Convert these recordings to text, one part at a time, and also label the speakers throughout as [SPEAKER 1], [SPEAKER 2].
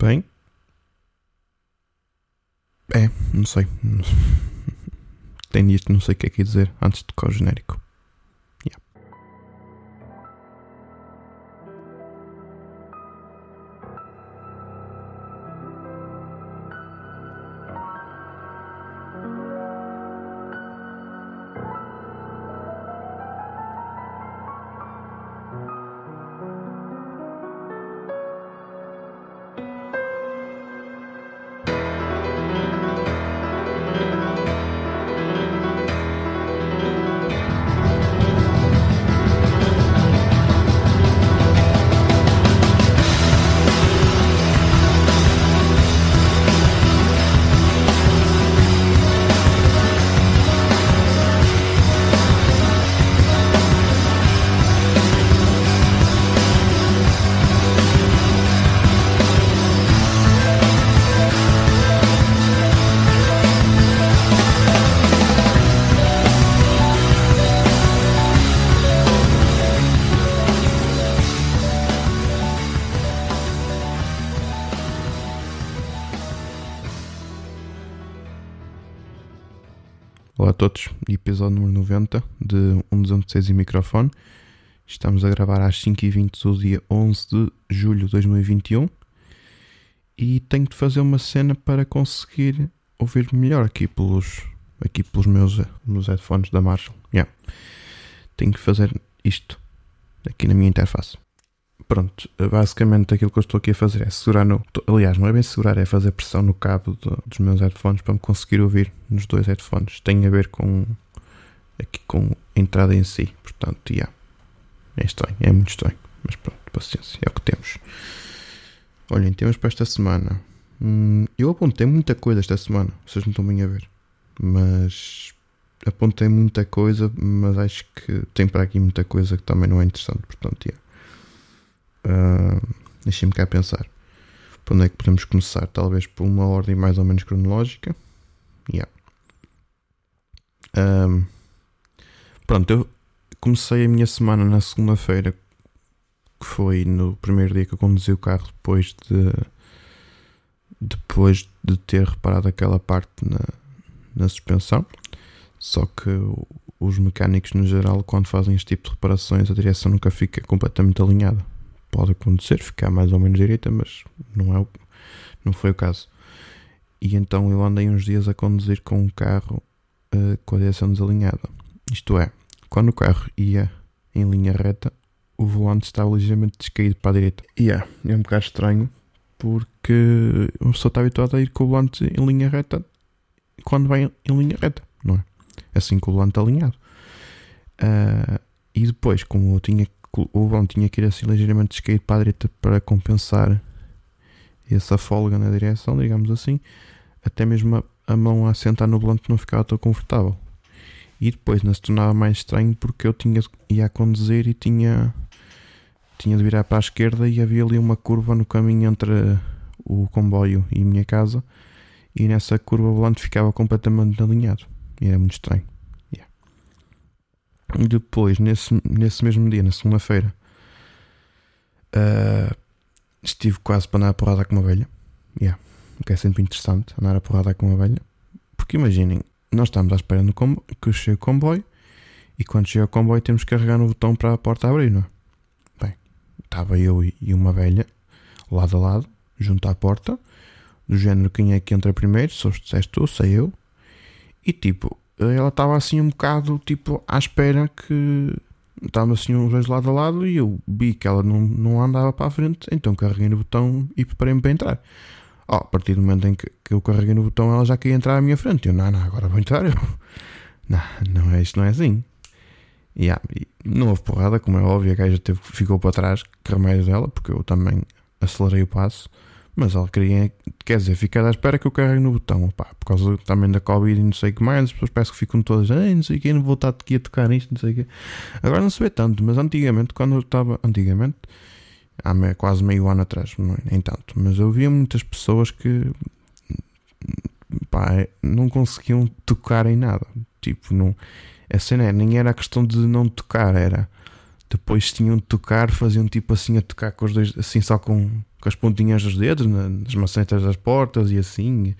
[SPEAKER 1] Bem. É, não sei. Tem isto, não sei o que é que dizer antes de tocar o genérico. Olá a todos, episódio número 90 de 1206 e microfone. Estamos a gravar às 5h20 do dia 11 de julho de 2021 e tenho de fazer uma cena para conseguir ouvir melhor aqui pelos, aqui pelos meus, meus headphones da Marshall. Yeah. Tenho que fazer isto aqui na minha interface. Pronto, basicamente aquilo que eu estou aqui a fazer é segurar no. Aliás, não é bem segurar, é fazer pressão no cabo do, dos meus headphones para me conseguir ouvir nos dois headphones. Tem a ver com. aqui com a entrada em si. Portanto, yeah. é estranho, é muito estranho. Mas pronto, paciência, é o que temos. Olhem, temos para esta semana. Hum, eu apontei muita coisa esta semana, vocês não estão bem a ver. Mas apontei muita coisa, mas acho que tem para aqui muita coisa que também não é interessante. Portanto, yeah. Uh, Deixem-me cá pensar. Por onde é que podemos começar? Talvez por uma ordem mais ou menos cronológica. Yeah. Um, pronto, eu comecei a minha semana na segunda-feira, que foi no primeiro dia que eu conduzi o carro depois de depois de ter reparado aquela parte na, na suspensão. Só que os mecânicos no geral, quando fazem este tipo de reparações, a direção nunca fica completamente alinhada pode acontecer, ficar mais ou menos direita, mas não, é o, não foi o caso. E então eu andei uns dias a conduzir com um carro uh, com a direção desalinhada. Isto é, quando o carro ia em linha reta, o volante estava ligeiramente descaído para a direita. E é, é um bocado estranho, porque uma pessoa está habituada a ir com o volante em linha reta quando vai em linha reta, não é? Assim com o volante alinhado. Uh, e depois, como eu tinha o volante tinha que ir assim ligeiramente descaído para a direita para compensar essa folga na direção, digamos assim, até mesmo a, a mão a sentar no volante não ficava tão confortável. E depois não se tornava mais estranho porque eu tinha, ia a conduzir e tinha, tinha de virar para a esquerda e havia ali uma curva no caminho entre o comboio e a minha casa e nessa curva o volante ficava completamente alinhado. E era muito estranho. Depois, nesse, nesse mesmo dia, na segunda-feira, uh, estive quase para andar a porrada com uma velha. Yeah. O que é sempre interessante, andar a porrada com uma velha. Porque imaginem, nós estamos à espera no comboio, que chegue o comboio e quando chega o comboio temos que carregar no botão para a porta abrir, não é? Bem, estava eu e uma velha, lado a lado, junto à porta, do género quem é que entra primeiro, se és tu, sei eu. E tipo, ela estava assim um bocado tipo à espera que estava assim uns dois lado a lado e eu vi que ela não, não andava para a frente, então carreguei no botão e preparei-me para entrar. Oh, a partir do momento em que, que, eu carreguei no botão, ela já queria entrar à minha frente. Eu, não, não, agora vou entrar. Eu, não, não é isto, não é assim. Yeah, e não houve porrada, como é óbvio, a gaja teve, ficou para trás, que remédio dela, porque eu também acelerei o passo. Mas ela queria, quer dizer, ficar à espera que eu carregue no botão, opá, por causa também da Covid e não sei o que mais, as pessoas parece que ficam todas, Ei, não sei o que, não vou estar aqui a tocar nisto, não sei o que. Agora não se vê tanto, mas antigamente, quando eu estava, antigamente, há quase meio ano atrás, não, é, nem tanto, mas eu via muitas pessoas que, pá, não conseguiam tocar em nada, tipo, não, a cena é, nem era a questão de não tocar, era depois tinham de tocar, faziam tipo assim a tocar com os dois, assim só com com as pontinhas dos dedos nas macetas das portas e assim.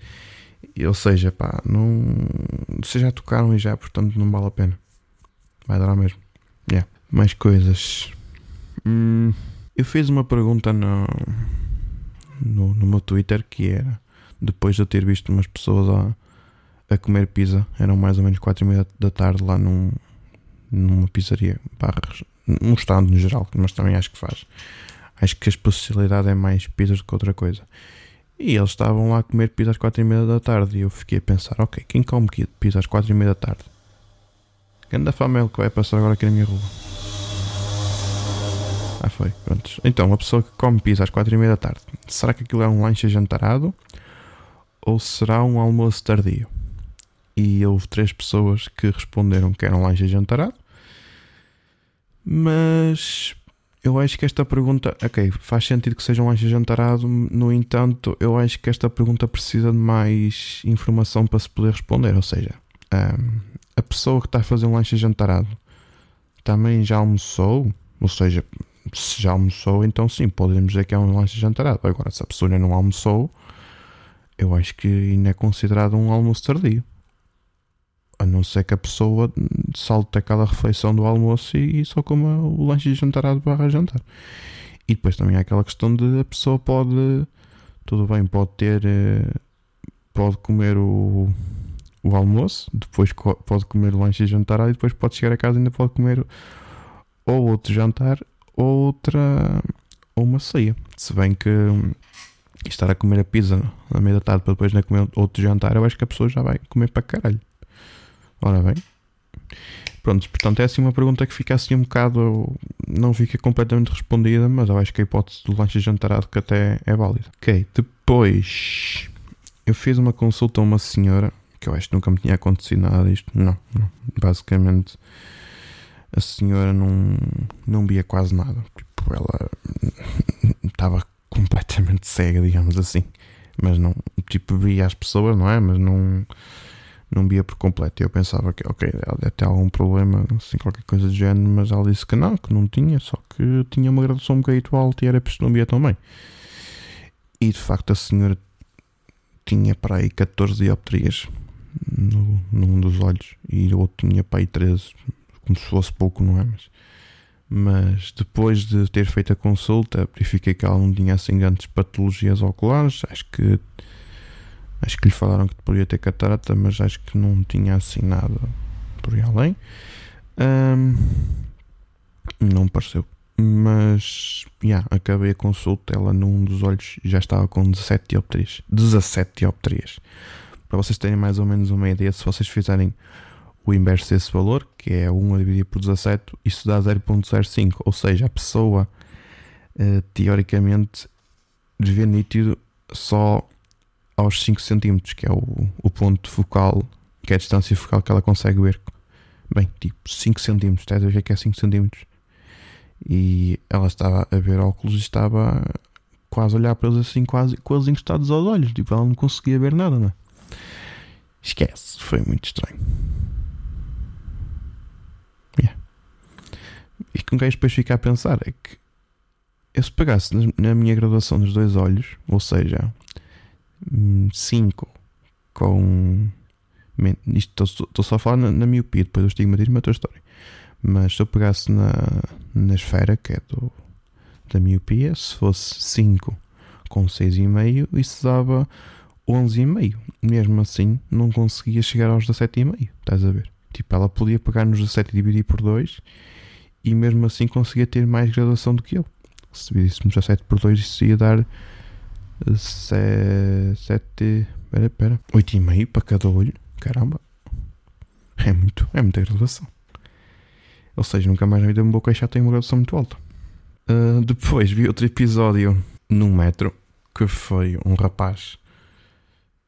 [SPEAKER 1] Ou seja, pá, não. Vocês já tocaram e já, portanto não vale a pena. Vai dar mesmo. Yeah. Mais coisas. Hum, eu fiz uma pergunta no, no, no, meu Twitter que era depois de eu ter visto umas pessoas a, a comer pizza, eram mais ou menos 4 e meia da tarde lá num, numa pizzaria, barras, num stand no geral, mas também acho que faz. Acho que a especialidade é mais pizzas do que outra coisa. E eles estavam lá a comer pizza às 4 e meia da tarde e eu fiquei a pensar, ok, quem come pizza às 4 e meia da tarde? Ganda família que vai passar agora aqui na minha rua. Ah, foi. Pronto. Então, uma pessoa que come pizza às 4 e meia da tarde, será que aquilo é um lanche jantarado? Ou será um almoço tardio? E houve três pessoas que responderam que era um lanche jantarado. Mas eu acho que esta pergunta, ok, faz sentido que seja um lanche jantarado, no entanto, eu acho que esta pergunta precisa de mais informação para se poder responder. Ou seja, a pessoa que está a fazer um lanche jantarado também já almoçou, ou seja, se já almoçou, então sim, podemos dizer que é um lanche jantarado. Agora, se a pessoa ainda não almoçou, eu acho que ainda é considerado um almoço tardio. A não ser que a pessoa salte aquela refeição do almoço e, só coma o lanche jantarado barra jantar. E depois também há aquela questão de a pessoa pode, tudo bem, pode ter, eh, pode comer o, o almoço, depois pode comer o lanche jantarado e depois pode chegar a casa e ainda pode comer ou outro jantar outra ou uma ceia. Se bem que estar a comer a pizza na meia da tarde para depois ainda comer outro jantar, eu acho que a pessoa já vai comer para caralho. Ora bem. Pronto, portanto é assim uma pergunta que fica assim um bocado. Não fica completamente respondida, mas eu acho que a hipótese do lanche jantarado que até é válida. Ok, depois eu fiz uma consulta a uma senhora que eu acho que nunca me tinha acontecido nada disto. Não, não. Basicamente a senhora não, não via quase nada. Tipo, ela estava completamente cega, digamos assim. Mas não, tipo, via as pessoas, não é? Mas não, não via por completo. Eu pensava que, ok, ela deve ter algum problema, assim, qualquer coisa do género, mas ela disse que não, que não tinha, só que tinha uma graduação um bocadinho alta e era por isso não via tão bem. E de facto a senhora tinha para aí 14 dioptrias no, num dos olhos e o outro tinha para aí 13 como se fosse pouco, não é? Mas, mas depois de ter feito a consulta, verifiquei que ela não tinha assim grandes patologias oculares. Acho que acho que lhe falaram que poderia ter catarata, mas acho que não tinha assim nada por aí além. Um, não pareceu. Mas yeah, acabei a consulta, ela num dos olhos já estava com 17 dioptrias. 17 dioptrias. Para vocês terem mais ou menos uma ideia, se vocês fizerem o inverso desse valor, que é 1 a dividir por 17, isso dá 0.05, ou seja, a pessoa uh, teoricamente vê nítido só aos 5 cm, que é o, o ponto focal, que é a distância focal que ela consegue ver. Bem, tipo 5 cm, estás a ver que é 5 cm. E ela estava a ver óculos e estava quase a olhar para eles assim, quase, quase encostados aos olhos. Tipo, ela não conseguia ver nada, não é? Esquece, foi muito estranho. E que gajo depois fica a pensar é que eu se pegasse na minha graduação dos dois olhos, ou seja, 5 hum, com. Isto estou só a falar na, na miopia, depois do estigmatismo é outra história. Mas se eu pegasse na, na esfera, que é do, da miopia, se fosse 5 com 6,5, isso dava 11,5. Mesmo assim, não conseguia chegar aos 17,5. Estás a ver? Tipo, ela podia pegar nos 17 e dividir por 2 e mesmo assim conseguia ter mais graduação do que eu. Se dividíssemos a 7 por 2, isso ia dar 7. Espera, espera. 8,5 para cada olho. Caramba. É muito, é muita graduação. Ou seja, nunca mais na vida me vou queixar, tenho uma graduação muito alta. Uh, depois vi outro episódio num metro que foi um rapaz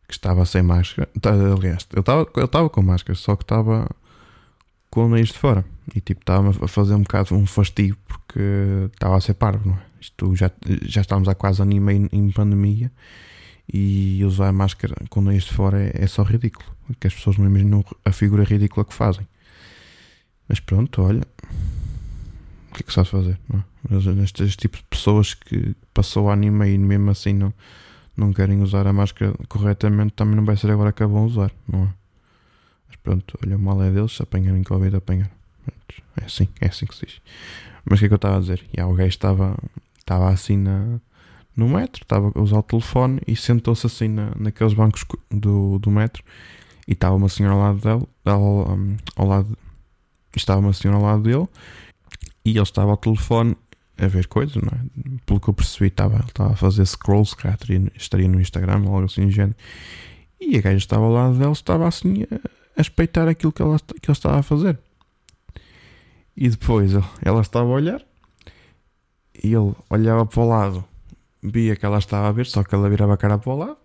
[SPEAKER 1] que estava sem máscara. Tá, aliás, ele estava, ele estava com máscara, só que estava com o nariz de fora. E tipo, estava a fazer um bocado um fastigo porque estava a ser parvo, não é? Isto já, já estávamos há quase ano e meio em pandemia e usar máscara com o nariz de fora é, é só ridículo. Que as pessoas não imaginam a figura ridícula que fazem. Mas pronto, olha. O que é que vai fazer? Não é? Mas este, este tipo de pessoas que passou o anime e mesmo assim não, não querem usar a máscara corretamente, também não vai ser agora que a vão usar, não é? Mas pronto, olha, o mal é deles, se apanharem Covid, apanhar. É assim, é assim que se diz. Mas o que é que eu estava a dizer? E o gajo estava, estava assim na, no metro, estava a usar o telefone e sentou-se assim na, naqueles bancos do, do metro e estava uma senhora ao lado dele, ao, um, ao lado, estava uma senhora ao lado dele e ele estava ao telefone a ver coisas, não é? Pelo que eu percebi, estava, ele estava a fazer scrolls, se calhar estaria no Instagram ou algo assim do género. E a gaja estava ao lado dele, estava assim a, a espeitar aquilo que, ela, que ele estava a fazer. E depois ela estava a olhar e ele olhava para o lado, via que ela estava a ver, só que ela virava a cara para o lado.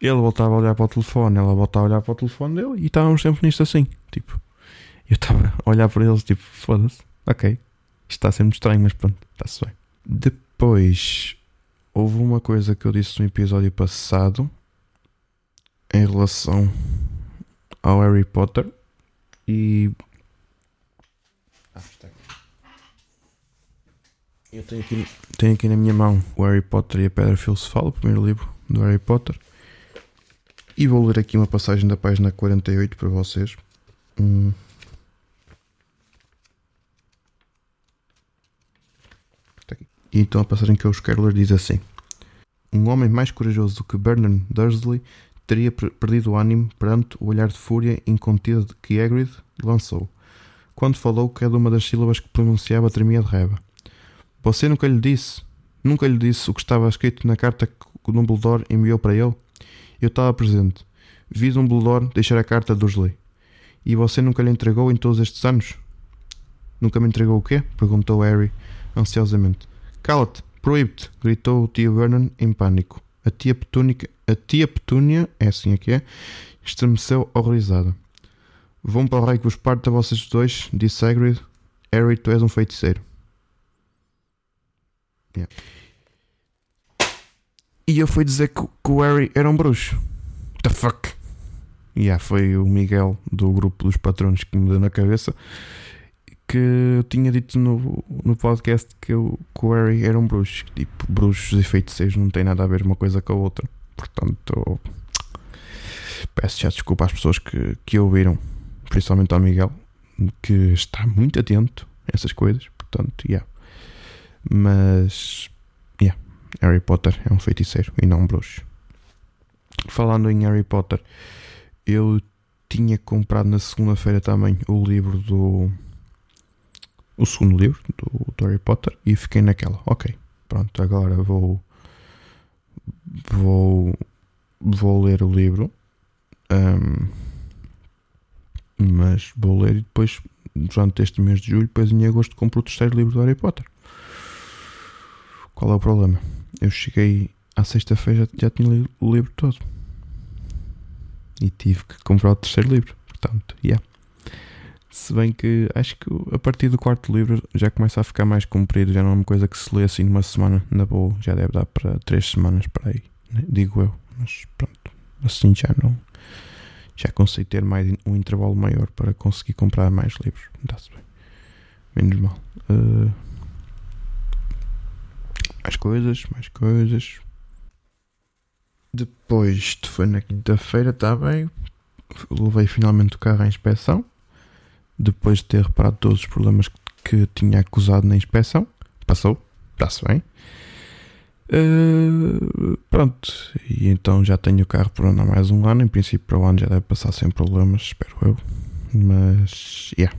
[SPEAKER 1] Ele voltava a olhar para o telefone, ela voltava a olhar para o telefone dele e estávamos sempre nisto assim. Tipo, eu estava a olhar para eles, tipo, foda-se, ok, isto está muito estranho, mas pronto, está-se bem. Depois, houve uma coisa que eu disse no episódio passado em relação ao Harry Potter e ah, está aqui. Eu tenho aqui, tenho aqui na minha mão o Harry Potter e a Pedra Filosofal, o primeiro livro do Harry Potter. E vou ler aqui uma passagem da página 48 para vocês. Hum. E então a passagem que eu quero ler diz assim: Um homem mais corajoso do que Bernard Dursley teria perdido o ânimo perante o olhar de fúria incontido que Hagrid lançou quando falou cada uma das sílabas que pronunciava tremia de raiva. Você nunca lhe disse, nunca lhe disse o que estava escrito na carta que o Dumbledore enviou para ele? Eu estava presente. Vi Dumbledore deixar a carta dos Dursley. E você nunca lhe entregou em todos estes anos? Nunca me entregou o quê? Perguntou Harry, ansiosamente. Cala-te, proíbe-te, gritou o tio Vernon em pânico. A tia Petúnica, a tia Petúnia, é assim aqui é, estremeceu horrorizada. Vão para o rei que vos parte a vocês dois, disse Hagrid. Harry, tu és um feiticeiro. Yeah. E eu fui dizer que, que, o Harry era um bruxo. The fuck? Yeah, foi o Miguel do grupo dos patronos que me deu na cabeça que eu tinha dito no, no podcast que, eu, que o Harry era um bruxo. Tipo, bruxos e feiticeiros não tem nada a ver uma coisa com a outra. Portanto, peço já desculpa às pessoas que, que ouviram principalmente ao Miguel, que está muito atento a essas coisas, portanto, yeah. Mas, yeah, Harry Potter é um feiticeiro e não um bruxo. Falando em Harry Potter, eu tinha comprado na segunda-feira também o livro do. O segundo livro do, do Harry Potter e fiquei naquela, ok, pronto, agora vou. Vou. Vou ler o livro. Um, mas vou ler e depois, durante este mês de julho, depois em agosto, compro o terceiro livro do Harry Potter. Qual é o problema? Eu cheguei à sexta-feira já, já tinha lido o livro todo. E tive que comprar o terceiro livro. Portanto, yeah. Se bem que acho que a partir do quarto livro já começa a ficar mais comprido, já não é uma coisa que se lê assim numa semana, na boa, já deve dar para três semanas para aí, né? digo eu. Mas pronto, assim já não já consegui ter mais um intervalo maior para conseguir comprar mais livros. Dá-se bem. Menos mal. Uh, mais coisas, mais coisas. Depois, isto foi na quinta-feira, está bem. Levei finalmente o carro à inspeção. Depois de ter reparado todos os problemas que tinha acusado na inspeção. Passou, está-se bem. Uh, pronto, e então já tenho o carro por andar mais um ano. Em princípio, para o ano já deve passar sem problemas, espero eu. Mas, yeah.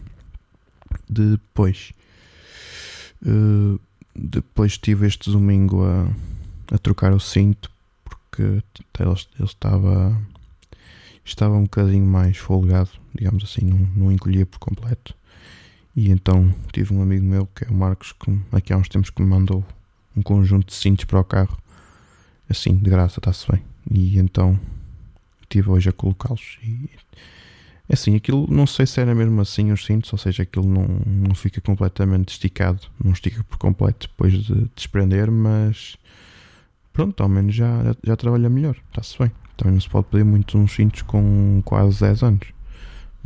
[SPEAKER 1] Depois, uh, depois estive este domingo a, a trocar o cinto porque ele, ele estava, estava um bocadinho mais folgado, digamos assim, não, não encolhia por completo. E então tive um amigo meu que é o Marcos, que aqui há uns tempos que me mandou um conjunto de cintos para o carro, assim, de graça, está-se bem. E então estive hoje a colocá-los e assim, aquilo não sei se era mesmo assim os cintos, ou seja, aquilo não, não fica completamente esticado, não estica por completo depois de desprender, mas pronto, ao menos já, já trabalha melhor, está-se bem. Também não se pode pedir muito uns cintos com quase 10 anos,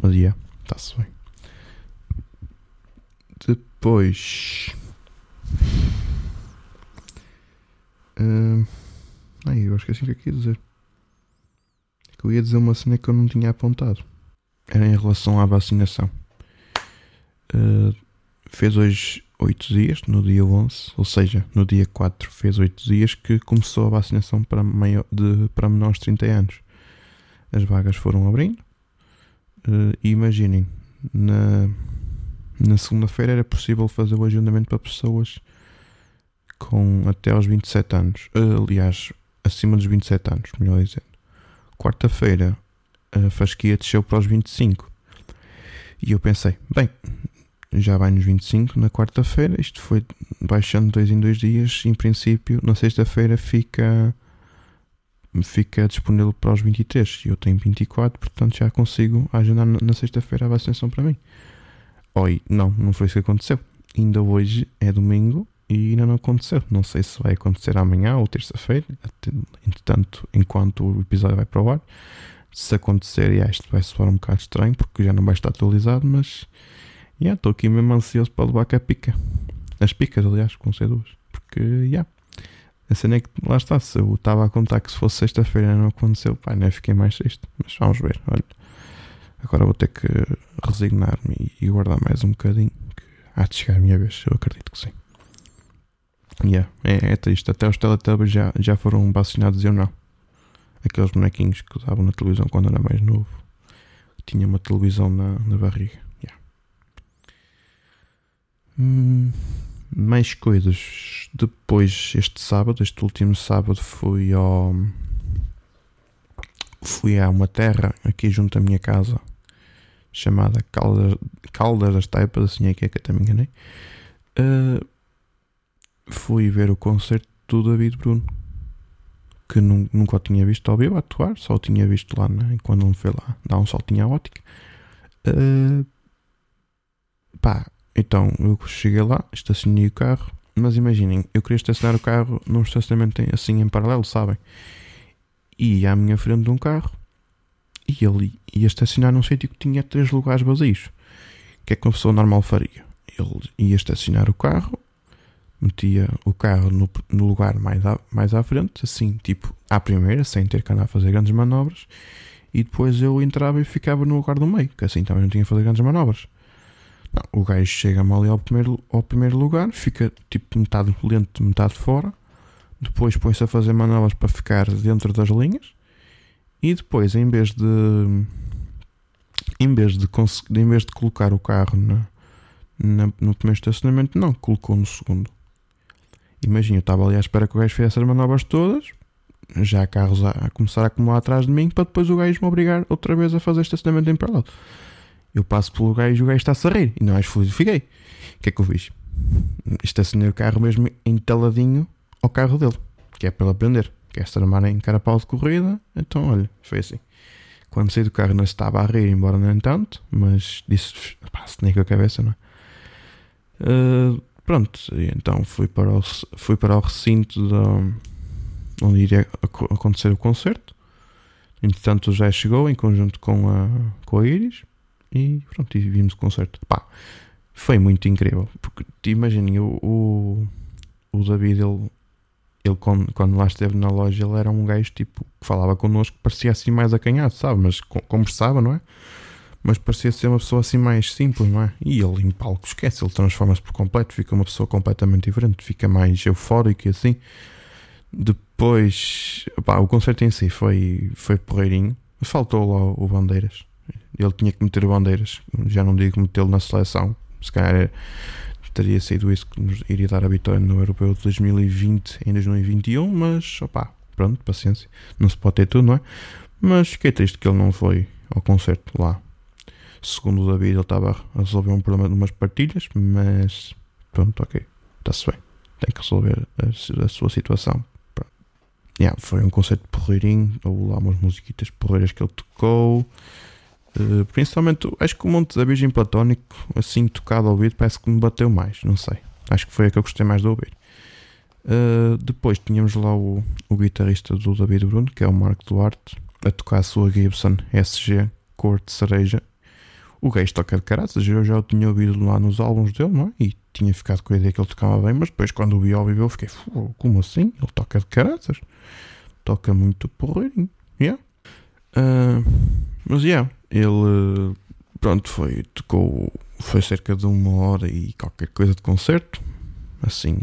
[SPEAKER 1] mas yeah, está-se bem. Depois. Uh, ai, eu esqueci o que é que ia dizer. Que eu ia dizer uma cena que eu não tinha apontado. Era em relação à vacinação. Uh, fez hoje 8 dias, no dia 11, ou seja, no dia 4 fez 8 dias que começou a vacinação para, maior, de, para menores de 30 anos. As vagas foram abrindo uh, imaginem, na, na segunda-feira era possível fazer o agendamento para pessoas com até aos 27 anos. Uh, aliás, acima dos 27 anos, melhor dizendo. Quarta-feira a fasquia desceu para os 25. E eu pensei, bem, já vai nos 25 na quarta-feira, isto foi baixando dois em dois dias, em princípio na sexta-feira fica fica disponível para os 23 e eu tenho 24, portanto já consigo agendar na sexta-feira a vacinação para mim. Oi, não, não foi isso que aconteceu. Ainda hoje é domingo e ainda não aconteceu. Não sei se vai acontecer amanhã ou terça-feira, entretanto, enquanto o episódio vai para o ar. Se acontecer, yeah, isto vai soar um bocado estranho porque já não vai estar atualizado, mas estou aqui mesmo ansioso para levar com a pica. As picas, aliás, com C2. Porque, yeah, a cena é que lá está. Se eu estava a contar que se fosse sexta-feira não aconteceu, pá, nem fiquei mais triste. Mas vamos ver, olha. Agora vou ter que resignar-me e guardar mais um bocadinho. Que há de chegar a minha vez, eu acredito que sim. Yeah, é, é triste. Até os Teletubbies já, já foram vacinados e eu não. Aqueles bonequinhos que usavam na televisão quando era mais novo. Tinha uma televisão na, na barriga. Yeah. Hum, mais coisas. Depois, este sábado, este último sábado, fui ao. Fui a uma terra aqui junto à minha casa chamada Caldas, Caldas das Taipas, assim é que é que eu também enganei. Uh, fui ver o concerto do David Bruno, que nunca o tinha visto ao vivo atuar, só o tinha visto lá né, quando ele foi lá dar um saltinho à ótica. Uh, pá, então eu cheguei lá, estacionei o carro, mas imaginem, eu queria estacionar o carro num estacionamento assim em paralelo, sabem? E à minha frente de um carro e ele ia estacionar num sítio que tinha três lugares vazios. O que é que uma pessoa normal faria? Ele ia estacionar o carro, metia o carro no, no lugar mais à, mais à frente, assim, tipo, à primeira, sem ter que andar a fazer grandes manobras, e depois eu entrava e ficava no lugar do meio, que assim também não tinha que fazer grandes manobras. Não, o gajo chega-me ali ao primeiro, ao primeiro lugar, fica tipo metade lento, metade fora, depois põe-se a fazer manobras para ficar dentro das linhas, e depois, em vez de. Em vez de, em vez de colocar o carro na, na, no primeiro estacionamento, não, colocou no segundo. Imagina, eu estava ali à espera que o gajo fizesse as manobras todas, já carros a, a, começar a acumular atrás de mim, para depois o gajo me obrigar outra vez a fazer estacionamento em paralelo. Eu passo pelo gajo e o gajo está-se a rir, e não mais feliz fiquei. O que é que eu fiz? Estacionei o carro mesmo entaladinho ao carro dele, que é para ele aprender. Quer-se armar em carapau de corrida, então olha, foi assim. Quando saí do carro não estava a rir, embora nem tanto, mas disse, pá, se nem com a cabeça, não é? Uh, pronto, então fui para o, fui para o recinto de, onde iria acontecer o concerto. Entretanto, já chegou em conjunto com a, com a Iris e pronto, e vimos o concerto. Pá, foi muito incrível. Porque imaginem, o, o, o David, ele, ele quando, quando lá esteve na loja, ele era um gajo tipo que falava connosco, parecia assim mais acanhado, sabe? Mas conversava, não é? Mas parecia ser uma pessoa assim mais simples, não é? E ele em palco esquece, ele transforma-se por completo, fica uma pessoa completamente diferente, fica mais eufórico e assim. Depois, pá, o concerto em si foi, foi porreirinho, faltou lá o Bandeiras. Ele tinha que meter Bandeiras, já não digo metê-lo na seleção, se calhar teria sido isso que nos iria dar a vitória no Europeu de 2020 em 2021, mas opá, pronto, paciência, não se pode ter tudo, não é? Mas fiquei triste que ele não foi ao concerto lá Segundo o David, ele estava a resolver um problema de umas partilhas, mas pronto, ok, está-se bem. Tem que resolver a, a sua situação. Yeah, foi um concerto porreirinho, ou lá umas musiquitas porreiras que ele tocou. Uh, principalmente, acho que o Monte da Virgem Platónico, assim tocado ao ouvido, parece que me bateu mais. Não sei. Acho que foi a que eu gostei mais de ouvir. Uh, depois tínhamos lá o, o guitarrista do David Bruno, que é o Marco Duarte, a tocar a sua Gibson SG cor de cereja o gajo toca de caraças, eu já o tinha ouvido lá nos álbuns dele, não é? E tinha ficado com a ideia que ele tocava bem, mas depois quando o vi ao vivo eu fiquei, como assim? Ele toca de caraças. Toca muito porreirinho. Yeah. Uh, mas yeah, ele pronto, foi, tocou, foi cerca de uma hora e qualquer coisa de concerto. Assim,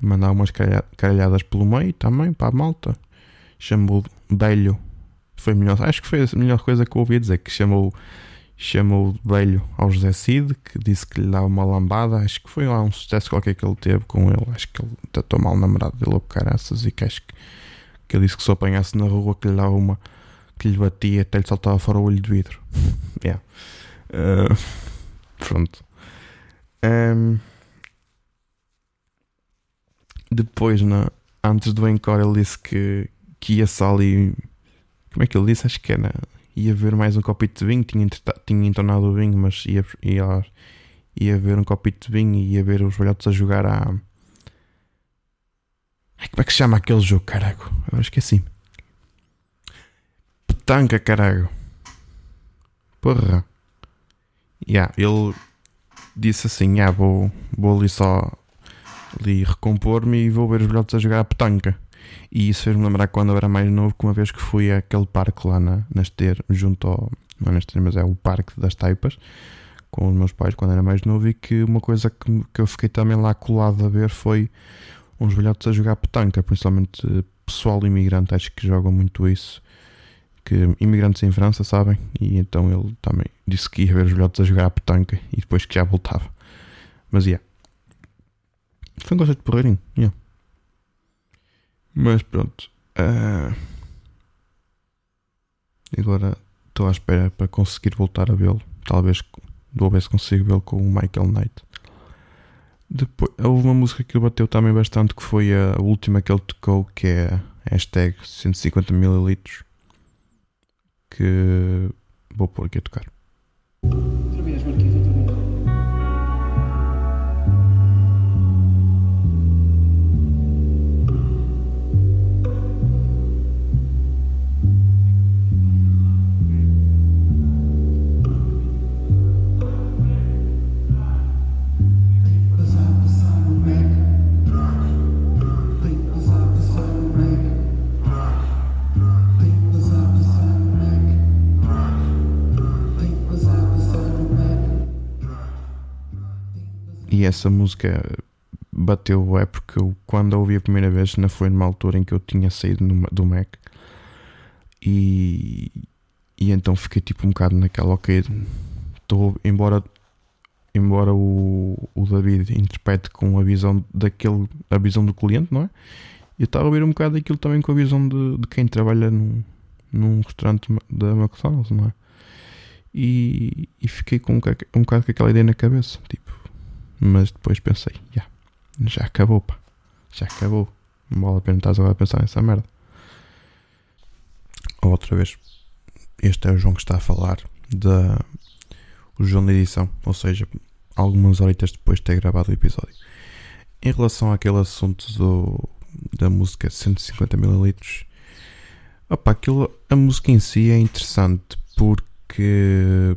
[SPEAKER 1] mandar umas caralhadas pelo meio também para a malta. Chamou velho. Foi melhor, acho que foi a melhor coisa que eu ouvi dizer, que chamou chamou velho ao José Cid, que disse que lhe dava uma lambada. Acho que foi lá um sucesso qualquer que ele teve com ele. Acho que ele tratou mal o namorado dele, o caraças, e que acho que, que ele disse que se apanhasse na rua que lhe dava uma que lhe batia até lhe saltava fora o olho de vidro. yeah. Uh, pronto. Um, depois, na, antes do encore, ele disse que, que ia só ali. Como é que ele disse? Acho que era. Ia ver mais um copito de vinho. Tinha, tinha entornado o vinho, mas ia, ia, ia ver um copito de vinho e ia ver os velhotes a jogar a. Como é que se chama aquele jogo, carago? Agora esqueci-me. Petanca, carago. Porra. Yeah, ele disse assim: yeah, vou, vou ali só ali recompor-me e vou ver os velhotes a jogar a petanca. E isso fez-me lembrar quando eu era mais novo, que uma vez que fui àquele parque lá na, na Ester, junto ao. Não é mas é o Parque das Taipas, com os meus pais quando era mais novo, e que uma coisa que, que eu fiquei também lá colado a ver foi uns velhotes a jogar petanca, principalmente pessoal imigrante, acho que jogam muito isso que imigrantes em França sabem, e então ele também disse que ia ver os velhotes a jogar a petanca e depois que já voltava. Mas yeah. Foi um conceito porreirinho, yeah. Mas pronto. Uh... Agora estou à espera para conseguir voltar a vê-lo. Talvez vou ver se consigo vê-lo com o Michael Knight. Depois, houve uma música que bateu também bastante que foi a última que ele tocou, que é hashtag 150ml que vou pôr aqui a tocar. E essa música bateu é porque eu, quando a ouvi a primeira vez não foi numa altura em que eu tinha saído no, do Mac. E, e então fiquei tipo um bocado naquela ok estou embora embora o, o David interprete com a visão daquele a visão do cliente não é? Eu estava a ouvir um bocado aquilo também com a visão de, de quem trabalha num, num restaurante da McDonald's não é? E, e fiquei com um, um bocado com aquela ideia na cabeça tipo mas depois pensei, yeah, já acabou, pá. Já acabou. Não vale a pena estar agora a pensar nessa merda. Outra vez, este é o João que está a falar da o João da edição, ou seja, algumas horitas depois de ter gravado o episódio. Em relação àquele assunto do, da música 150ml, opa, aquilo, a música em si é interessante porque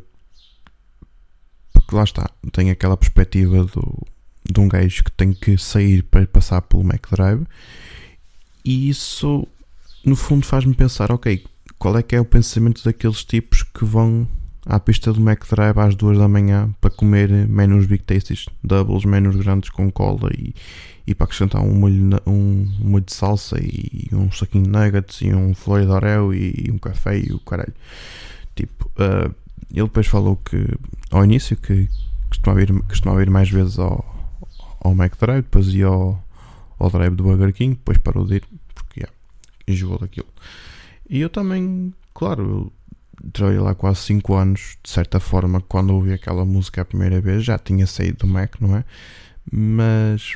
[SPEAKER 1] porque lá está, tem aquela perspectiva do, de um gajo que tem que sair para passar pelo Mac Drive e isso no fundo faz-me pensar, ok, qual é que é o pensamento daqueles tipos que vão à pista do Mac Drive às duas da manhã para comer menus Big Tasties, doubles, menus grandes com cola e, e para acrescentar um molho, um, um molho de salsa e um saquinho de nuggets e um flor de oreo e, e um café e o caralho. Tipo, uh, ele depois falou que ao início que costumava ir, costumava ir mais vezes ao, ao McDrive, depois ia ao, ao drive do Burger King, depois parou de ir porque yeah, enjoou daquilo. E eu também, claro, eu trabalhei lá quase 5 anos, de certa forma, quando ouvi aquela música a primeira vez, já tinha saído do Mac, não é? Mas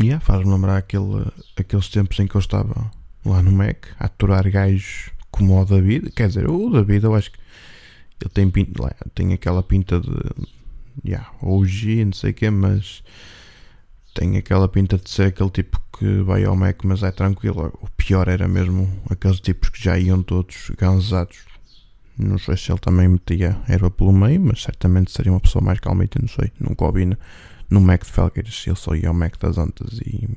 [SPEAKER 1] yeah, faz-me lembrar aquele, aqueles tempos em que eu estava lá no Mac a aturar gajos como o David. Quer dizer, o David eu acho que ele tem, pinta, tem aquela pinta de. Yeah, OG, não sei o quê, mas. Tem aquela pinta de ser aquele tipo que vai ao Mac, mas é tranquilo. O pior era mesmo aqueles tipos que já iam todos gansados Não sei se ele também metia erva pelo meio, mas certamente seria uma pessoa mais calmita, não sei. Nunca ouvi no, Mac de Felgueiras, ele só ia ao Mac das Antas e,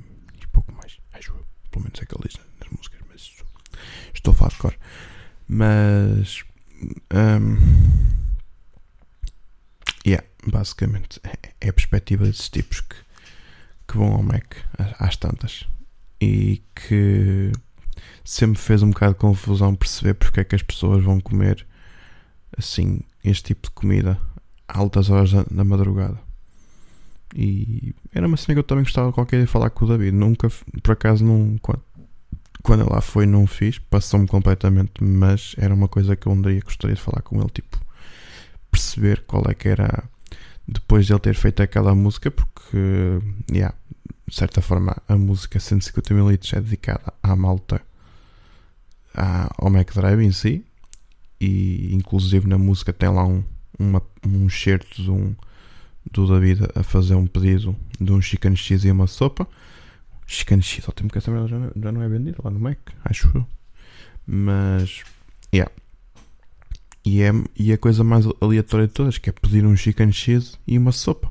[SPEAKER 1] e pouco mais. Acho pelo menos é que ele diz nas músicas, mas estou a falar de cor. Mas. Um, yeah, basicamente é, é a perspectiva desses tipos que, que vão ao Mac às tantas e que sempre fez um bocado de confusão perceber porque é que as pessoas vão comer assim este tipo de comida a altas horas da, da madrugada. E era uma cena que eu também gostava de qualquer dia falar com o David. Nunca, por acaso, não, quando, ele lá foi, não fiz, passou-me completamente, mas era uma coisa que eu dia gostaria de falar com ele. Tipo, perceber qual é que era depois de ele ter feito aquela música, porque, yeah, de certa forma, a música 150 mil litros é dedicada à malta ao Mac Drive em si e inclusive na música tem lá um, uma, um certo de um, do David a fazer um pedido de um chicken cheese e uma sopa chicken ao tempo que essa merda já não, já não é vendida lá no Mac, acho eu mas yeah e, é, e a coisa mais aleatória de todas que é pedir um chicken cheese e uma sopa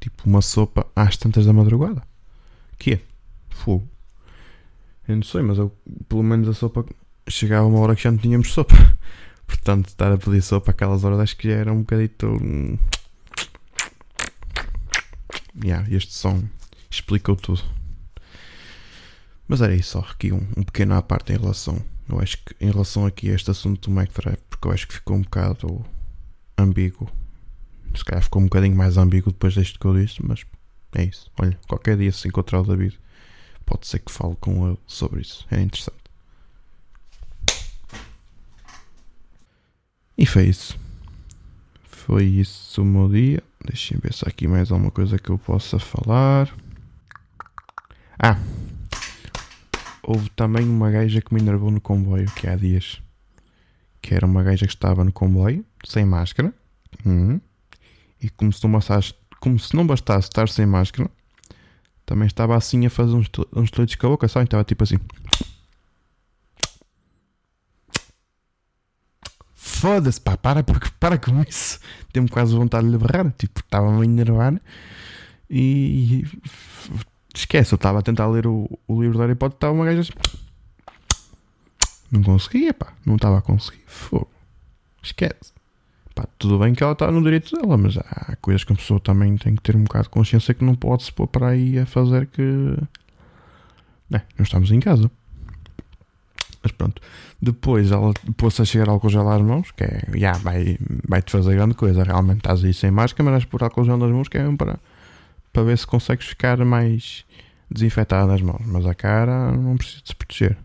[SPEAKER 1] tipo uma sopa às tantas da madrugada que é? Fogo eu não sei, mas eu, pelo menos a sopa chegava uma hora que já não tínhamos sopa. Portanto, estar a pedir sopa aquelas horas acho que já era um bocadito. Hum, yeah, este som explicou tudo. Mas era isso, aqui um, um pequeno à parte em relação. Eu acho que em relação aqui a este assunto do Mac Drive, porque eu acho que ficou um bocado ambíguo. Se calhar ficou um bocadinho mais ambíguo depois deste que eu disse, mas é isso. Olha, qualquer dia se encontrar o David pode ser que fale com ele sobre isso. É interessante. E foi isso. Foi isso o meu dia. Deixem ver se há aqui mais alguma coisa que eu possa falar. Ah! Houve também uma gaja que me enervou no comboio, que há dias. Que era uma gaja que estava no comboio, sem máscara. Uhum. E como se, não bastasse, como se não bastasse estar sem máscara, também estava assim a fazer uns, uns tolitos com a boca, sabe? Estava tipo assim. Foda-se, pá, para, para com isso. Tenho quase vontade de lhe barrar. Tipo, estava-me a enervar. E. Esquece, eu estava a tentar ler o, o livro da Harry Potter. Estava uma gaja assim. Não conseguia, pá. Não estava a conseguir. Fogo. Esquece. Pá, tudo bem que ela está no direito dela, mas há coisas que a pessoa também tem que ter um bocado de consciência que não pode se pôr para aí a fazer que. É, não estamos em casa. Mas pronto. Depois ela pôs a chegar álcool gel às mãos, que é. Yeah, vai, vai te fazer grande coisa. Realmente estás aí sem máscara, mas por álcool gel nas mãos que é para, para ver se consegues ficar mais desinfetado nas mãos. Mas a cara não precisa de se proteger.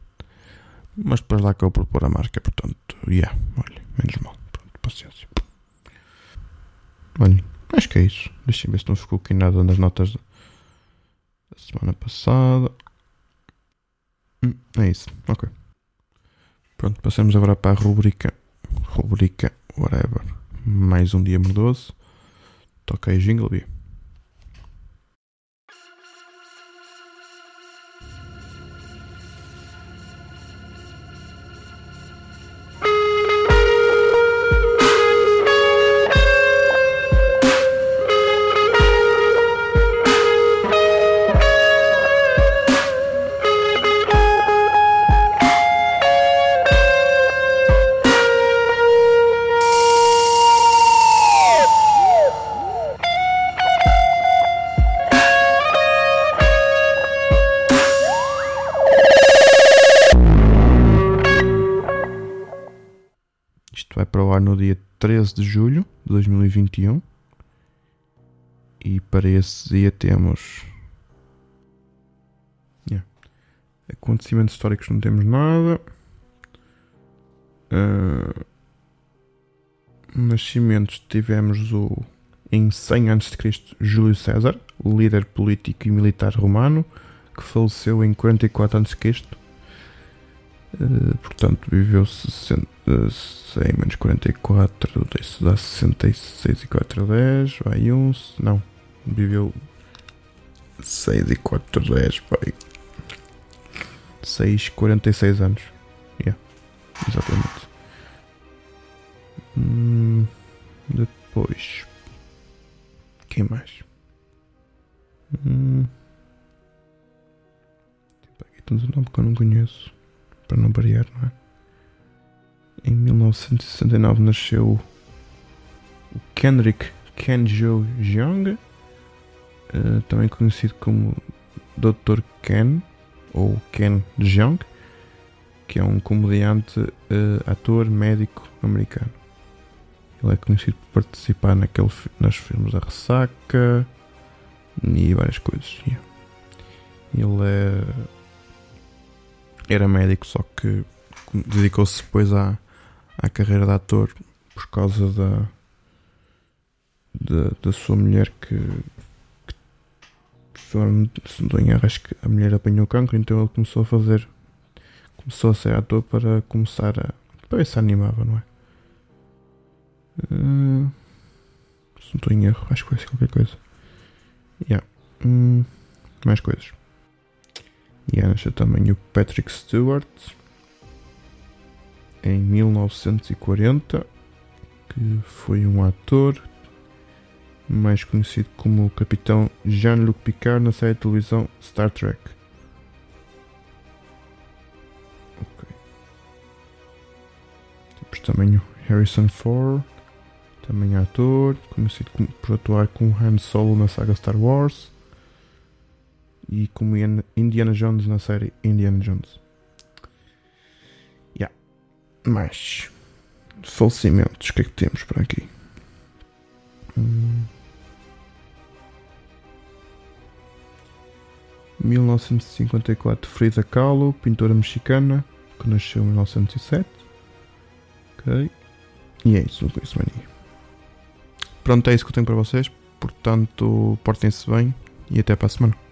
[SPEAKER 1] Mas depois lá que eu propor a máscara, portanto, yeah, olha, menos mal. Pronto, paciência. Olha, acho que é isso. Deixa ver se não ficou aqui nada nas notas da semana passada. Hum, é isso, ok. Pronto, passamos agora para a rubrica. Rubrica, whatever. Mais um dia mordoso. Toca aí jingle, Bia. Ar no dia 13 de julho de 2021. E para esse dia temos. Yeah. Acontecimentos históricos não temos nada. Uh... Nascimentos tivemos o. Em 100 a.C., Júlio César, líder político e militar romano, que faleceu em 44 a.C. Uh, portanto, viveu 60, 100 menos 44, isso dá 66 e 4 10, vai 1, não, viveu 6 e 4 10, vai 6, 46 anos, yeah, exatamente. Hum, depois. Quem mais? Hum. Aqui temos um nome que eu não conheço. Para não variar, não é? Em 1969 nasceu o Kendrick Kenjo Jeong, uh, também conhecido como Dr. Ken ou Ken Jeong, que é um comediante, uh, ator, médico americano. Ele é conhecido por participar naquele, nos filmes da Ressaca e várias coisas. Yeah. Ele é, era médico, só que dedicou-se depois à, à carreira de ator por causa da, da, da sua mulher que, que se não estou em erro, acho que a mulher apanhou cancro, então ele começou a fazer começou a ser ator para começar a para ver se animava, não é? Uh, se não estou em erro, acho que vai ser qualquer coisa. Yeah. Hum, mais coisas. E nasceu também o Patrick Stewart em 1940, que foi um ator mais conhecido como o Capitão Jean-Luc Picard na série de televisão Star Trek. Ok. Temos também o Harrison Ford, também ator, conhecido por atuar com Han Solo na saga Star Wars e como Indiana Jones na série Indiana Jones. Yeah. Mais falecimentos, o que é que temos por aqui? Hum. 1954 Frida Kahlo, pintora mexicana, que nasceu em 1907. Ok. E é isso, não conheço. Pronto, é isso que eu tenho para vocês. Portanto, portem-se bem e até para a semana.